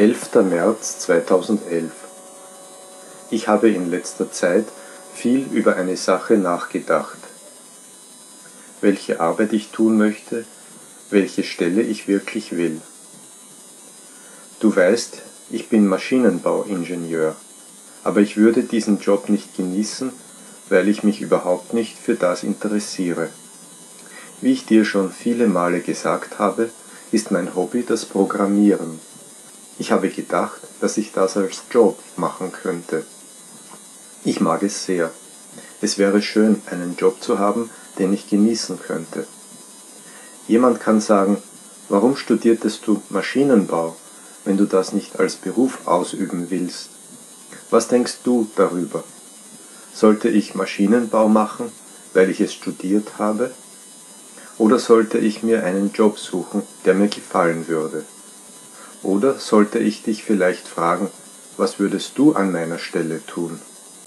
11. März 2011 Ich habe in letzter Zeit viel über eine Sache nachgedacht. Welche Arbeit ich tun möchte, welche Stelle ich wirklich will. Du weißt, ich bin Maschinenbauingenieur, aber ich würde diesen Job nicht genießen, weil ich mich überhaupt nicht für das interessiere. Wie ich dir schon viele Male gesagt habe, ist mein Hobby das Programmieren. Ich habe gedacht, dass ich das als Job machen könnte. Ich mag es sehr. Es wäre schön, einen Job zu haben, den ich genießen könnte. Jemand kann sagen, warum studiertest du Maschinenbau, wenn du das nicht als Beruf ausüben willst? Was denkst du darüber? Sollte ich Maschinenbau machen, weil ich es studiert habe? Oder sollte ich mir einen Job suchen, der mir gefallen würde? Oder sollte ich dich vielleicht fragen, was würdest du an meiner Stelle tun?